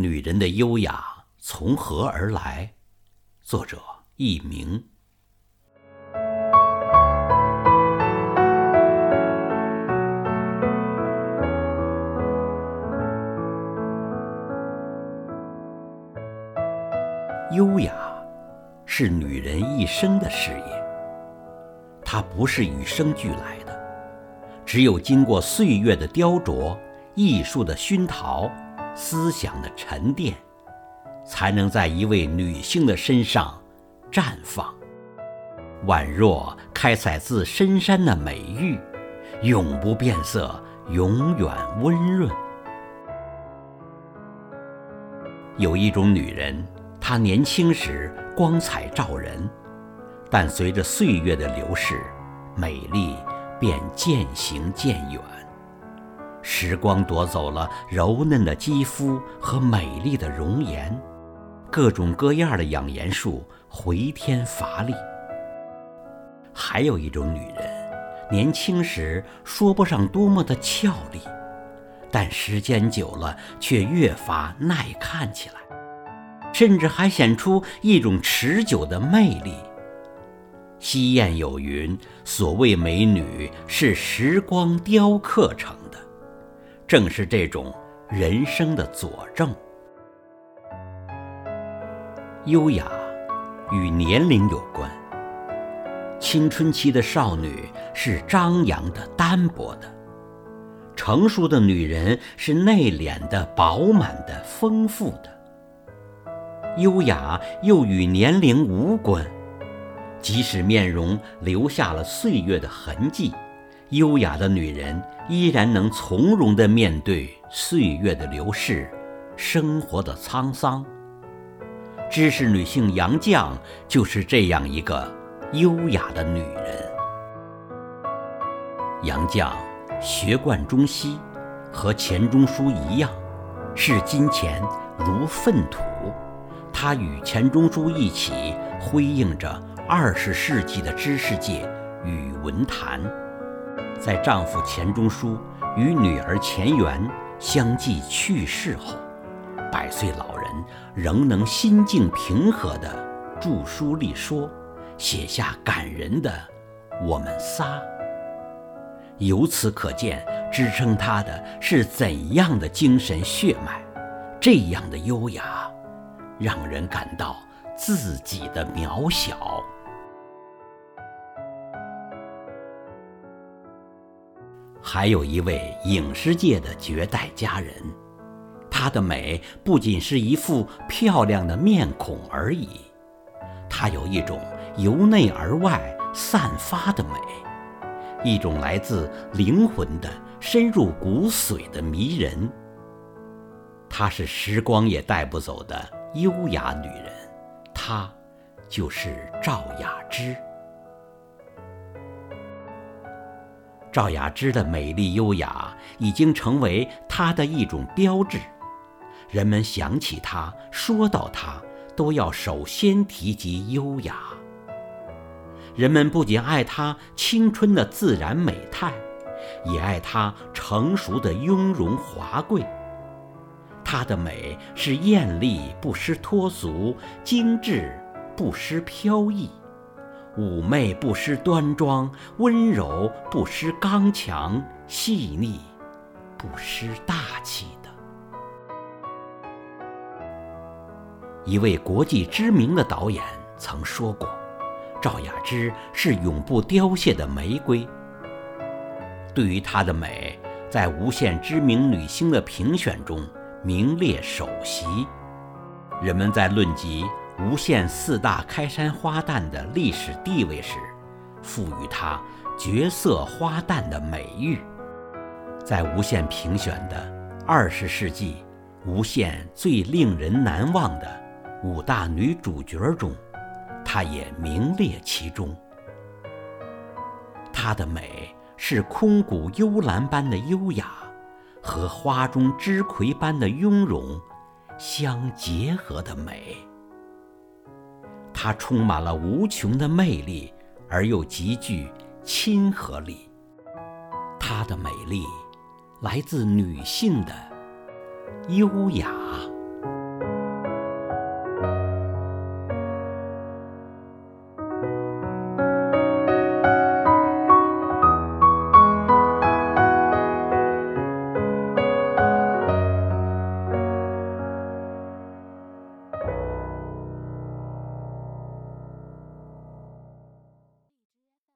女人的优雅从何而来？作者佚名。优雅是女人一生的事业，它不是与生俱来的，只有经过岁月的雕琢、艺术的熏陶、思想的沉淀，才能在一位女性的身上绽放，宛若开采自深山的美玉，永不变色，永远温润。有一种女人。她年轻时光彩照人，但随着岁月的流逝，美丽便渐行渐远。时光夺走了柔嫩的肌肤和美丽的容颜，各种各样的养颜术回天乏力。还有一种女人，年轻时说不上多么的俏丽，但时间久了却越发耐看起来。甚至还显出一种持久的魅力。西谚有云：“所谓美女，是时光雕刻成的。”正是这种人生的佐证。优雅与年龄有关。青春期的少女是张扬的、单薄的；成熟的女人是内敛的、饱满的、丰富的。优雅又与年龄无关，即使面容留下了岁月的痕迹，优雅的女人依然能从容地面对岁月的流逝，生活的沧桑。知识女性杨绛就是这样一个优雅的女人。杨绛学贯中西，和钱钟书一样，视金钱如粪土。她与钱钟书一起辉映着二十世纪的知识界与文坛。在丈夫钱钟书与女儿钱媛相继去世后，百岁老人仍能心境平和地著书立说，写下感人的《我们仨》。由此可见，支撑他的是怎样的精神血脉，这样的优雅。让人感到自己的渺小。还有一位影视界的绝代佳人，她的美不仅是一副漂亮的面孔而已，她有一种由内而外散发的美，一种来自灵魂的、深入骨髓的迷人。她是时光也带不走的。优雅女人，她就是赵雅芝。赵雅芝的美丽优雅已经成为她的一种标志，人们想起她、说到她，都要首先提及优雅。人们不仅爱她青春的自然美态，也爱她成熟的雍容华贵。她的美是艳丽不失脱俗，精致不失飘逸，妩媚不失端庄，温柔不失刚强，细腻不失大气的。一位国际知名的导演曾说过：“赵雅芝是永不凋谢的玫瑰。”对于她的美，在无限知名女星的评选中。名列首席，人们在论及无限四大开山花旦的历史地位时，赋予她“绝色花旦”的美誉。在无限评选的二十世纪无限最令人难忘的五大女主角中，她也名列其中。她的美是空谷幽兰般的优雅。和花中之葵般的雍容相结合的美，它充满了无穷的魅力，而又极具亲和力。它的美丽来自女性的优雅。